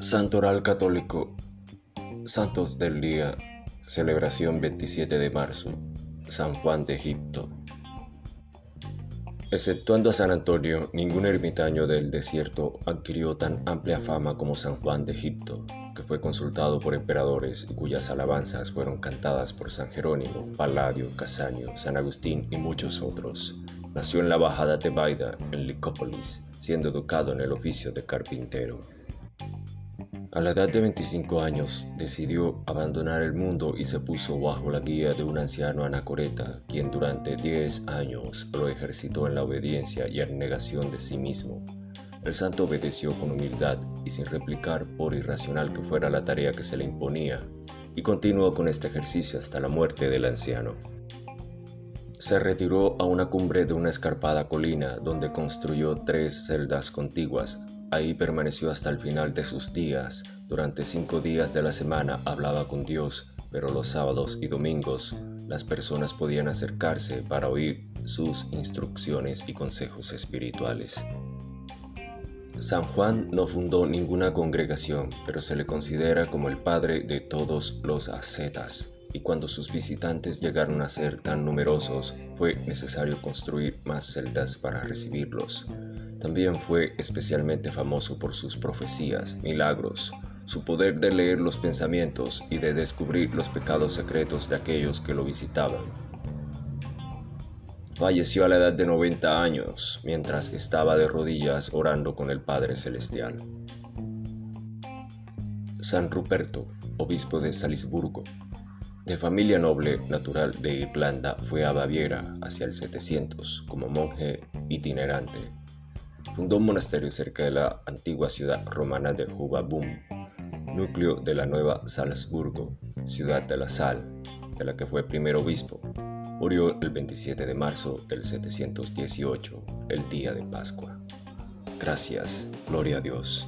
Santoral Católico Santos del Día Celebración 27 de marzo San Juan de Egipto Exceptuando a San Antonio, ningún ermitaño del desierto adquirió tan amplia fama como San Juan de Egipto, que fue consultado por emperadores y cuyas alabanzas fueron cantadas por San Jerónimo, Palladio, Casanio, San Agustín y muchos otros. Nació en la Bajada de Baida, en Licópolis, siendo educado en el oficio de carpintero. A la edad de 25 años decidió abandonar el mundo y se puso bajo la guía de un anciano anacoreta, quien durante 10 años lo ejercitó en la obediencia y abnegación de sí mismo. El santo obedeció con humildad y sin replicar por irracional que fuera la tarea que se le imponía, y continuó con este ejercicio hasta la muerte del anciano. Se retiró a una cumbre de una escarpada colina donde construyó tres celdas contiguas. Ahí permaneció hasta el final de sus días. Durante cinco días de la semana hablaba con Dios, pero los sábados y domingos las personas podían acercarse para oír sus instrucciones y consejos espirituales. San Juan no fundó ninguna congregación, pero se le considera como el padre de todos los ascetas y cuando sus visitantes llegaron a ser tan numerosos, fue necesario construir más celdas para recibirlos. También fue especialmente famoso por sus profecías, milagros, su poder de leer los pensamientos y de descubrir los pecados secretos de aquellos que lo visitaban. Falleció a la edad de 90 años mientras estaba de rodillas orando con el Padre Celestial. San Ruperto, obispo de Salisburgo, de familia noble natural de Irlanda, fue a Baviera hacia el 700 como monje itinerante. Fundó un monasterio cerca de la antigua ciudad romana de Jubabum, núcleo de la nueva Salzburgo, ciudad de la sal, de la que fue primer obispo. Murió el 27 de marzo del 718, el día de Pascua. Gracias, gloria a Dios.